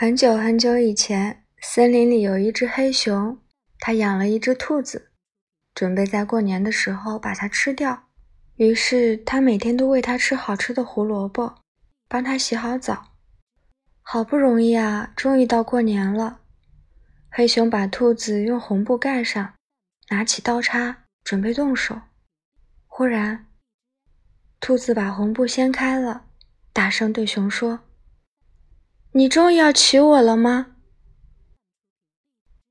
很久很久以前，森林里有一只黑熊，它养了一只兔子，准备在过年的时候把它吃掉。于是，它每天都喂它吃好吃的胡萝卜，帮它洗好澡。好不容易啊，终于到过年了。黑熊把兔子用红布盖上，拿起刀叉准备动手。忽然，兔子把红布掀开了，大声对熊说。你终于要娶我了吗？